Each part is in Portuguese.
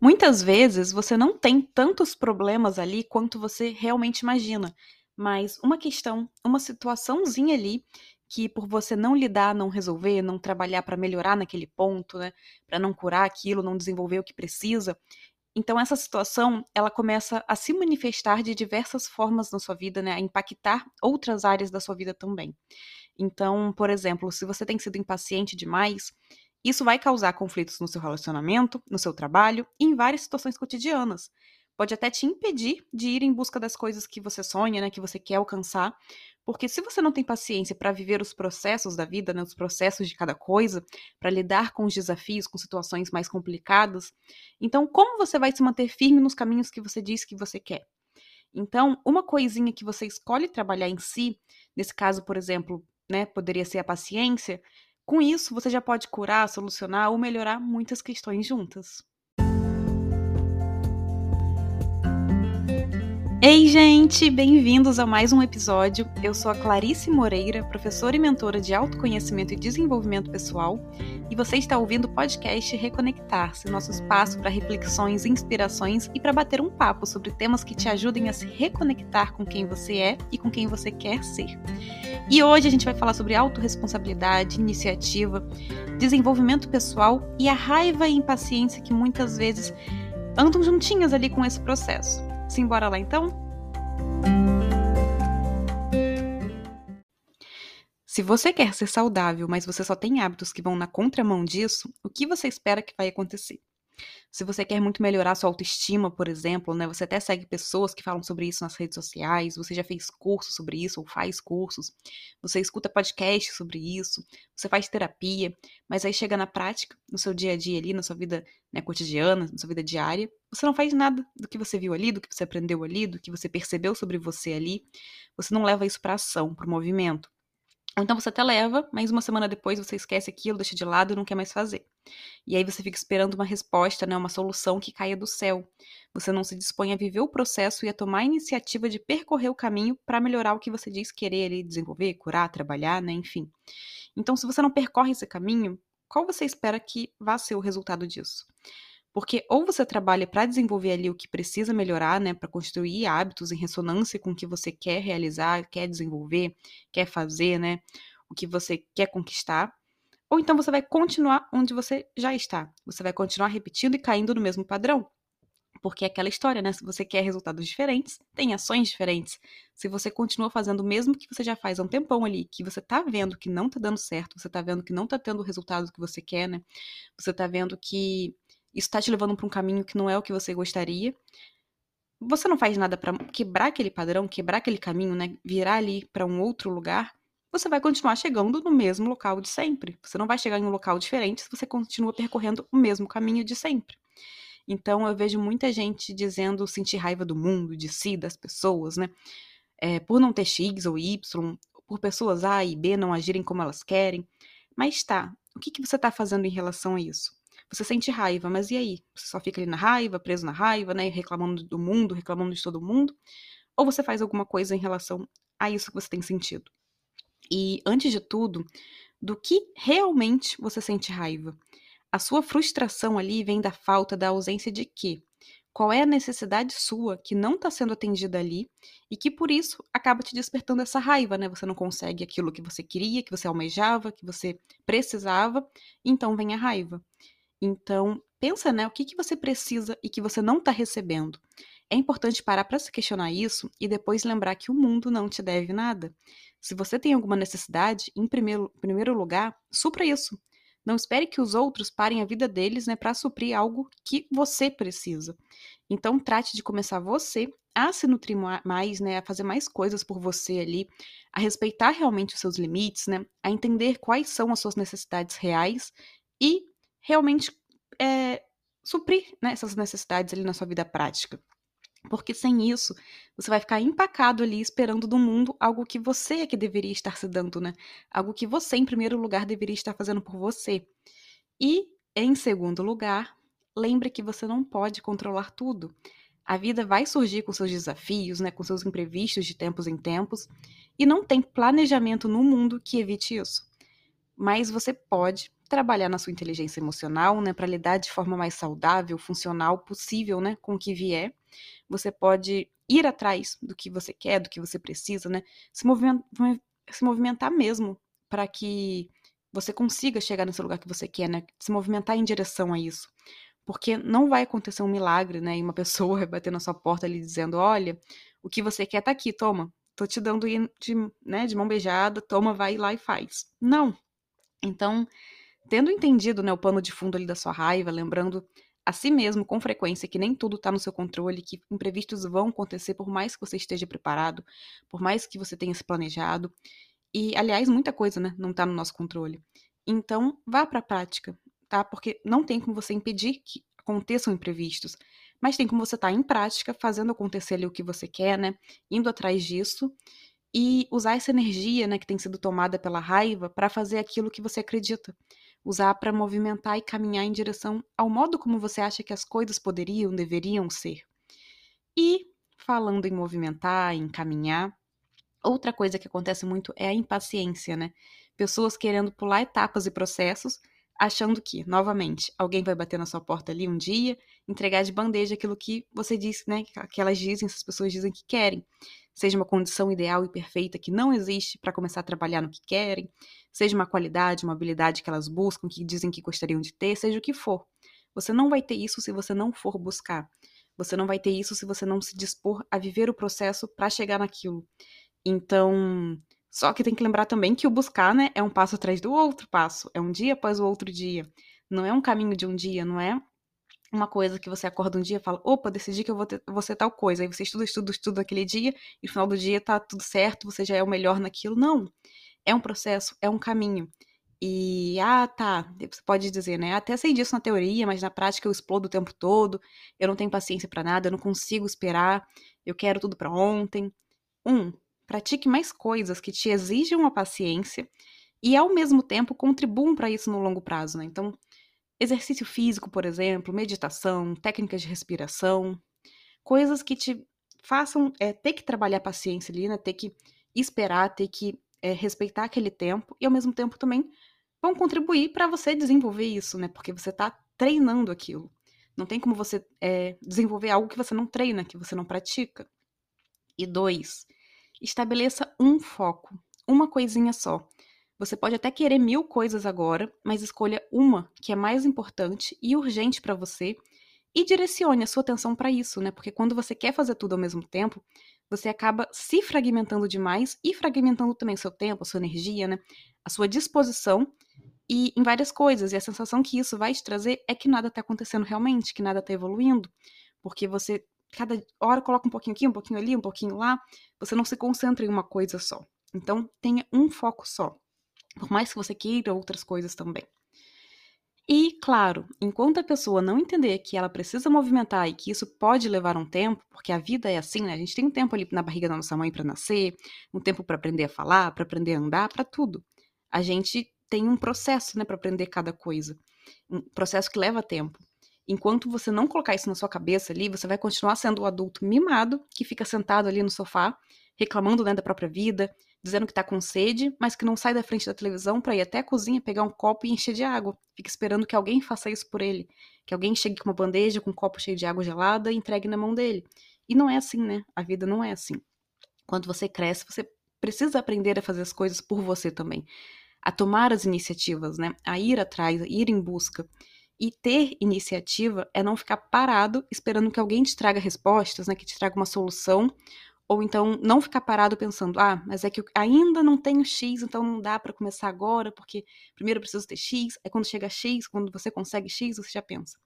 Muitas vezes você não tem tantos problemas ali quanto você realmente imagina, mas uma questão, uma situaçãozinha ali que por você não lidar, não resolver, não trabalhar para melhorar naquele ponto, né, para não curar aquilo, não desenvolver o que precisa, então essa situação, ela começa a se manifestar de diversas formas na sua vida, né, a impactar outras áreas da sua vida também. Então, por exemplo, se você tem sido impaciente demais, isso vai causar conflitos no seu relacionamento, no seu trabalho e em várias situações cotidianas. Pode até te impedir de ir em busca das coisas que você sonha, né, que você quer alcançar, porque se você não tem paciência para viver os processos da vida, né, os processos de cada coisa, para lidar com os desafios, com situações mais complicadas, então como você vai se manter firme nos caminhos que você diz que você quer? Então, uma coisinha que você escolhe trabalhar em si, nesse caso, por exemplo, né, poderia ser a paciência, com isso, você já pode curar, solucionar ou melhorar muitas questões juntas. Ei, gente! Bem-vindos a mais um episódio. Eu sou a Clarice Moreira, professora e mentora de autoconhecimento e desenvolvimento pessoal, e você está ouvindo o podcast Reconectar-se, nosso espaço para reflexões, inspirações e para bater um papo sobre temas que te ajudem a se reconectar com quem você é e com quem você quer ser. E hoje a gente vai falar sobre autorresponsabilidade, iniciativa, desenvolvimento pessoal e a raiva e impaciência que muitas vezes andam juntinhas ali com esse processo. Simbora lá então? Se você quer ser saudável, mas você só tem hábitos que vão na contramão disso, o que você espera que vai acontecer? Se você quer muito melhorar sua autoestima, por exemplo, né, você até segue pessoas que falam sobre isso nas redes sociais, você já fez curso sobre isso ou faz cursos, você escuta podcast sobre isso, você faz terapia, mas aí chega na prática, no seu dia a dia ali, na sua vida né, cotidiana, na sua vida diária, você não faz nada do que você viu ali, do que você aprendeu ali, do que você percebeu sobre você ali, você não leva isso para ação, para o movimento. Ou então você até leva, mas uma semana depois você esquece aquilo, deixa de lado e não quer mais fazer. E aí você fica esperando uma resposta, né, uma solução que caia do céu. Você não se dispõe a viver o processo e a tomar a iniciativa de percorrer o caminho para melhorar o que você diz querer ali, desenvolver, curar, trabalhar, né, enfim. Então, se você não percorre esse caminho, qual você espera que vá ser o resultado disso? Porque ou você trabalha para desenvolver ali o que precisa melhorar, né, para construir hábitos em ressonância com o que você quer realizar, quer desenvolver, quer fazer, né, o que você quer conquistar, ou então você vai continuar onde você já está. Você vai continuar repetindo e caindo no mesmo padrão. Porque é aquela história, né? Se você quer resultados diferentes, tem ações diferentes. Se você continua fazendo o mesmo que você já faz há um tempão ali, que você tá vendo que não tá dando certo, você tá vendo que não tá tendo o resultado que você quer, né? Você tá vendo que isso está te levando para um caminho que não é o que você gostaria. Você não faz nada para quebrar aquele padrão, quebrar aquele caminho, né? Virar ali para um outro lugar. Você vai continuar chegando no mesmo local de sempre. Você não vai chegar em um local diferente se você continua percorrendo o mesmo caminho de sempre. Então eu vejo muita gente dizendo sentir raiva do mundo, de si, das pessoas, né? É, por não ter X ou Y, por pessoas A e B não agirem como elas querem. Mas tá, o que, que você está fazendo em relação a isso? Você sente raiva, mas e aí? Você só fica ali na raiva, preso na raiva, né? Reclamando do mundo, reclamando de todo mundo? Ou você faz alguma coisa em relação a isso que você tem sentido? E, antes de tudo, do que realmente você sente raiva? A sua frustração ali vem da falta, da ausência de quê? Qual é a necessidade sua que não está sendo atendida ali e que por isso acaba te despertando essa raiva, né? Você não consegue aquilo que você queria, que você almejava, que você precisava, então vem a raiva. Então, pensa, né, o que, que você precisa e que você não está recebendo. É importante parar para se questionar isso e depois lembrar que o mundo não te deve nada. Se você tem alguma necessidade, em primeiro, primeiro lugar, supra isso. Não espere que os outros parem a vida deles né, para suprir algo que você precisa. Então, trate de começar você a se nutrir mais, né, a fazer mais coisas por você ali, a respeitar realmente os seus limites, né, a entender quais são as suas necessidades reais e realmente é, suprir né, essas necessidades ali na sua vida prática. Porque sem isso, você vai ficar empacado ali esperando do mundo algo que você é que deveria estar se dando, né? Algo que você, em primeiro lugar, deveria estar fazendo por você. E, em segundo lugar, lembre que você não pode controlar tudo. A vida vai surgir com seus desafios, né, com seus imprevistos de tempos em tempos, e não tem planejamento no mundo que evite isso. Mas você pode trabalhar na sua inteligência emocional, né, para lidar de forma mais saudável, funcional possível, né, com o que vier. Você pode ir atrás do que você quer, do que você precisa, né, se movimentar, se movimentar mesmo para que você consiga chegar nesse lugar que você quer, né, se movimentar em direção a isso. Porque não vai acontecer um milagre, né, e uma pessoa bater na sua porta ali dizendo, olha, o que você quer tá aqui, toma, tô te dando de, né, de mão beijada, toma, vai lá e faz. Não. Então, tendo entendido né, o pano de fundo ali da sua raiva, lembrando a si mesmo com frequência que nem tudo está no seu controle, que imprevistos vão acontecer por mais que você esteja preparado, por mais que você tenha se planejado. E, aliás, muita coisa né, não está no nosso controle. Então, vá para a prática, tá? Porque não tem como você impedir que aconteçam imprevistos mas tem como você estar tá em prática, fazendo acontecer ali o que você quer, né? Indo atrás disso e usar essa energia, né, que tem sido tomada pela raiva para fazer aquilo que você acredita. Usar para movimentar e caminhar em direção ao modo como você acha que as coisas poderiam, deveriam ser. E falando em movimentar, em caminhar, outra coisa que acontece muito é a impaciência, né? Pessoas querendo pular etapas e processos achando que, novamente, alguém vai bater na sua porta ali um dia, entregar de bandeja aquilo que você disse, né, que elas dizem, essas pessoas dizem que querem. Seja uma condição ideal e perfeita que não existe para começar a trabalhar no que querem, seja uma qualidade, uma habilidade que elas buscam, que dizem que gostariam de ter, seja o que for. Você não vai ter isso se você não for buscar. Você não vai ter isso se você não se dispor a viver o processo para chegar naquilo. Então, só que tem que lembrar também que o buscar, né, é um passo atrás do outro passo, é um dia após o outro dia. Não é um caminho de um dia, não é uma coisa que você acorda um dia e fala, opa, decidi que eu vou, ter, vou ser tal coisa. Aí você estuda, estuda, estuda aquele dia, e no final do dia tá tudo certo, você já é o melhor naquilo. Não. É um processo, é um caminho. E, ah, tá, você pode dizer, né? Até sei disso na teoria, mas na prática eu explodo o tempo todo, eu não tenho paciência para nada, eu não consigo esperar, eu quero tudo para ontem. Um, Pratique mais coisas que te exijam a paciência e, ao mesmo tempo, contribuam para isso no longo prazo. Né? Então, exercício físico, por exemplo, meditação, técnicas de respiração, coisas que te façam é, ter que trabalhar a paciência ali, né? ter que esperar, ter que é, respeitar aquele tempo e, ao mesmo tempo, também vão contribuir para você desenvolver isso, né? Porque você está treinando aquilo. Não tem como você é, desenvolver algo que você não treina, que você não pratica. E dois, Estabeleça um foco, uma coisinha só. Você pode até querer mil coisas agora, mas escolha uma que é mais importante e urgente para você e direcione a sua atenção para isso, né? Porque quando você quer fazer tudo ao mesmo tempo, você acaba se fragmentando demais e fragmentando também o seu tempo, a sua energia, né? A sua disposição e em várias coisas. E a sensação que isso vai te trazer é que nada está acontecendo realmente, que nada está evoluindo, porque você cada hora coloca um pouquinho aqui, um pouquinho ali, um pouquinho lá. Você não se concentra em uma coisa só. Então, tenha um foco só. Por mais que você queira outras coisas também. E, claro, enquanto a pessoa não entender que ela precisa movimentar e que isso pode levar um tempo, porque a vida é assim, né? A gente tem um tempo ali na barriga da nossa mãe para nascer, um tempo para aprender a falar, para aprender a andar, para tudo. A gente tem um processo, né, para aprender cada coisa. Um processo que leva tempo. Enquanto você não colocar isso na sua cabeça ali, você vai continuar sendo o adulto mimado que fica sentado ali no sofá, reclamando né, da própria vida, dizendo que tá com sede, mas que não sai da frente da televisão para ir até a cozinha pegar um copo e encher de água. Fica esperando que alguém faça isso por ele, que alguém chegue com uma bandeja com um copo cheio de água gelada e entregue na mão dele. E não é assim, né? A vida não é assim. Quando você cresce, você precisa aprender a fazer as coisas por você também, a tomar as iniciativas, né? A ir atrás, a ir em busca. E ter iniciativa é não ficar parado esperando que alguém te traga respostas, né, que te traga uma solução, ou então não ficar parado pensando, ah, mas é que eu ainda não tenho X, então não dá para começar agora, porque primeiro eu preciso ter X, aí quando chega X, quando você consegue X, você já pensa,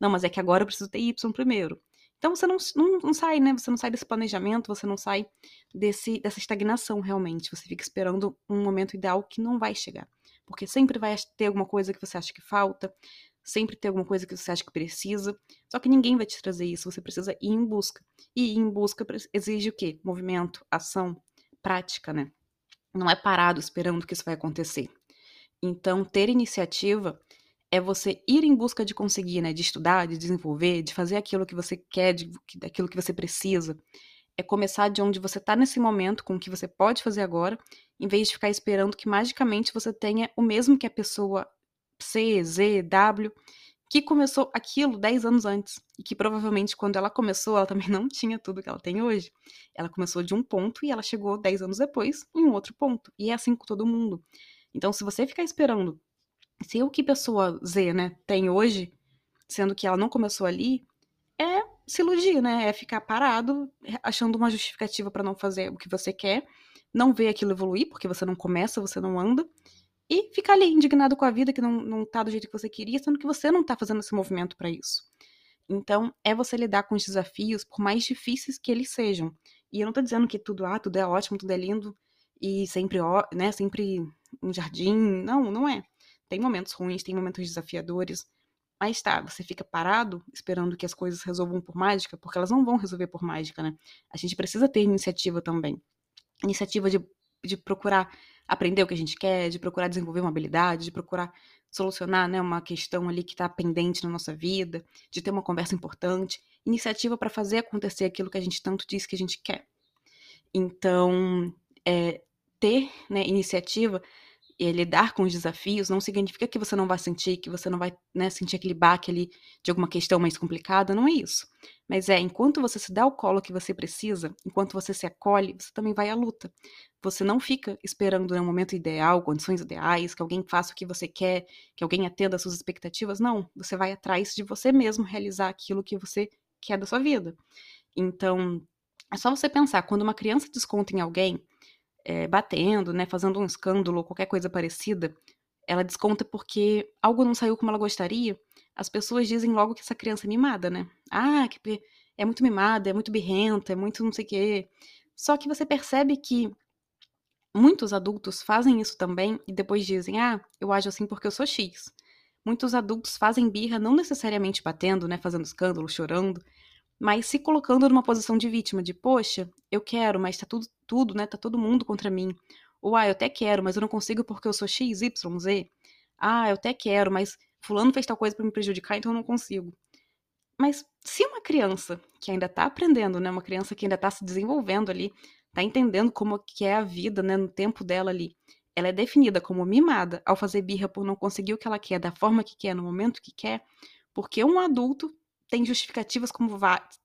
não, mas é que agora eu preciso ter Y primeiro. Então você não, não, não, sai, né? Você não sai desse planejamento, você não sai desse, dessa estagnação realmente. Você fica esperando um momento ideal que não vai chegar. Porque sempre vai ter alguma coisa que você acha que falta, Sempre tem alguma coisa que você acha que precisa. Só que ninguém vai te trazer isso. Você precisa ir em busca. E ir em busca exige o quê? Movimento, ação, prática, né? Não é parado esperando que isso vai acontecer. Então, ter iniciativa é você ir em busca de conseguir, né? De estudar, de desenvolver, de fazer aquilo que você quer, de, daquilo que você precisa. É começar de onde você está nesse momento, com o que você pode fazer agora, em vez de ficar esperando que magicamente você tenha o mesmo que a pessoa C, Z, W, que começou aquilo 10 anos antes. E que provavelmente, quando ela começou, ela também não tinha tudo que ela tem hoje. Ela começou de um ponto e ela chegou 10 anos depois em um outro ponto. E é assim com todo mundo. Então, se você ficar esperando se o que pessoa Z, né, tem hoje, sendo que ela não começou ali, é se iludir, né? É ficar parado, achando uma justificativa para não fazer o que você quer, não ver aquilo evoluir, porque você não começa, você não anda, e ficar ali indignado com a vida que não, não tá do jeito que você queria, sendo que você não tá fazendo esse movimento para isso. Então, é você lidar com os desafios, por mais difíceis que eles sejam. E eu não tô dizendo que tudo, ah, tudo é ótimo, tudo é lindo, e sempre, né, sempre um jardim. Não, não é. Tem momentos ruins, tem momentos desafiadores. Mas tá, você fica parado esperando que as coisas resolvam por mágica, porque elas não vão resolver por mágica, né? A gente precisa ter iniciativa também. Iniciativa de, de procurar aprender o que a gente quer, de procurar desenvolver uma habilidade, de procurar solucionar né, uma questão ali que está pendente na nossa vida, de ter uma conversa importante. Iniciativa para fazer acontecer aquilo que a gente tanto diz que a gente quer. Então, é, ter né, iniciativa e lidar com os desafios não significa que você não vai sentir, que você não vai né, sentir aquele baque ali de alguma questão mais complicada, não é isso. Mas é, enquanto você se dá o colo que você precisa, enquanto você se acolhe, você também vai à luta. Você não fica esperando né, um momento ideal, condições ideais, que alguém faça o que você quer, que alguém atenda às suas expectativas. Não, você vai atrás de você mesmo realizar aquilo que você quer da sua vida. Então, é só você pensar, quando uma criança desconta em alguém, é, batendo, né, fazendo um escândalo ou qualquer coisa parecida, ela desconta porque algo não saiu como ela gostaria, as pessoas dizem logo que essa criança é mimada, né? Ah, que é muito mimada, é muito birrenta, é muito não sei o quê. Só que você percebe que muitos adultos fazem isso também e depois dizem: ah, eu ajo assim porque eu sou X. Muitos adultos fazem birra não necessariamente batendo, né, fazendo escândalo, chorando, mas se colocando numa posição de vítima, de poxa, eu quero, mas tá tudo, tudo, né? Tá todo mundo contra mim. Ou ah, eu até quero, mas eu não consigo porque eu sou X, Y, Z. Ah, eu até quero, mas fulano fez tal coisa para me prejudicar, então eu não consigo. Mas se uma criança que ainda tá aprendendo, né, uma criança que ainda tá se desenvolvendo ali, tá entendendo como que é a vida, né, no tempo dela ali, ela é definida como mimada ao fazer birra por não conseguir o que ela quer da forma que quer, no momento que quer, porque um adulto tem justificativas como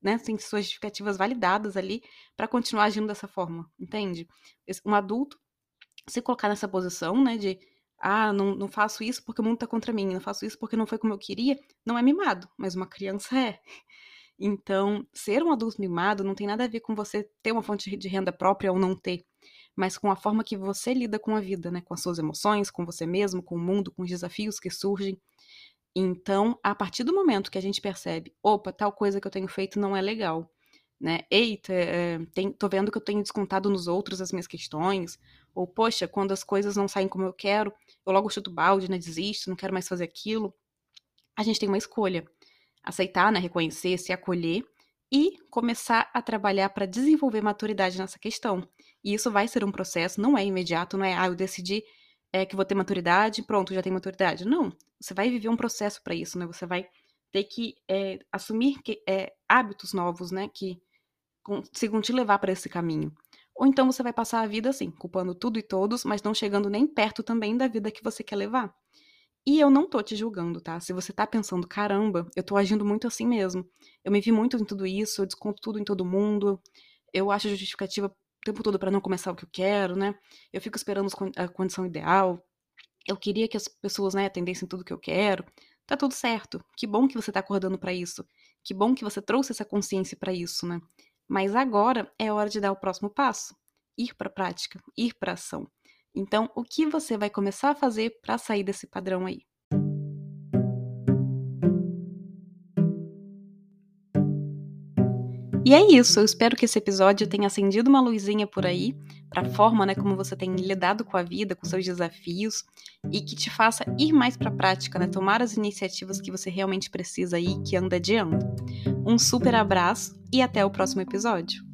né, tem suas justificativas validadas ali para continuar agindo dessa forma, entende? Um adulto se colocar nessa posição, né, de ah, não, não faço isso porque o mundo tá contra mim, não faço isso porque não foi como eu queria, não é mimado, mas uma criança é. Então, ser um adulto mimado não tem nada a ver com você ter uma fonte de renda própria ou não ter, mas com a forma que você lida com a vida, né? Com as suas emoções, com você mesmo, com o mundo, com os desafios que surgem. Então, a partir do momento que a gente percebe, opa, tal coisa que eu tenho feito não é legal, né? Eita, é, tem, tô vendo que eu tenho descontado nos outros as minhas questões, ou poxa, quando as coisas não saem como eu quero, eu logo chuto balde, né? Desisto, não quero mais fazer aquilo. A gente tem uma escolha: aceitar, né? Reconhecer, se acolher e começar a trabalhar para desenvolver maturidade nessa questão. E isso vai ser um processo, não é imediato, não é, ah, eu decidi é, que vou ter maturidade, pronto, já tenho maturidade. Não, você vai viver um processo para isso, né? Você vai ter que é, assumir que, é, hábitos novos, né? Que consigam te levar para esse caminho. Ou então você vai passar a vida assim, culpando tudo e todos, mas não chegando nem perto também da vida que você quer levar. E eu não tô te julgando, tá? Se você tá pensando, caramba, eu tô agindo muito assim mesmo. Eu me vi muito em tudo isso, eu desconto tudo em todo mundo. Eu acho justificativa o tempo todo para não começar o que eu quero, né? Eu fico esperando a condição ideal. Eu queria que as pessoas, né, atendessem tudo que eu quero. Tá tudo certo. Que bom que você tá acordando para isso. Que bom que você trouxe essa consciência para isso, né? Mas agora é hora de dar o próximo passo. Ir para a prática, ir para ação. Então, o que você vai começar a fazer para sair desse padrão aí? E é isso, eu espero que esse episódio tenha acendido uma luzinha por aí para a forma, né, como você tem lidado com a vida, com seus desafios e que te faça ir mais para a prática, né, tomar as iniciativas que você realmente precisa aí, que anda adiando. Um super abraço e até o próximo episódio.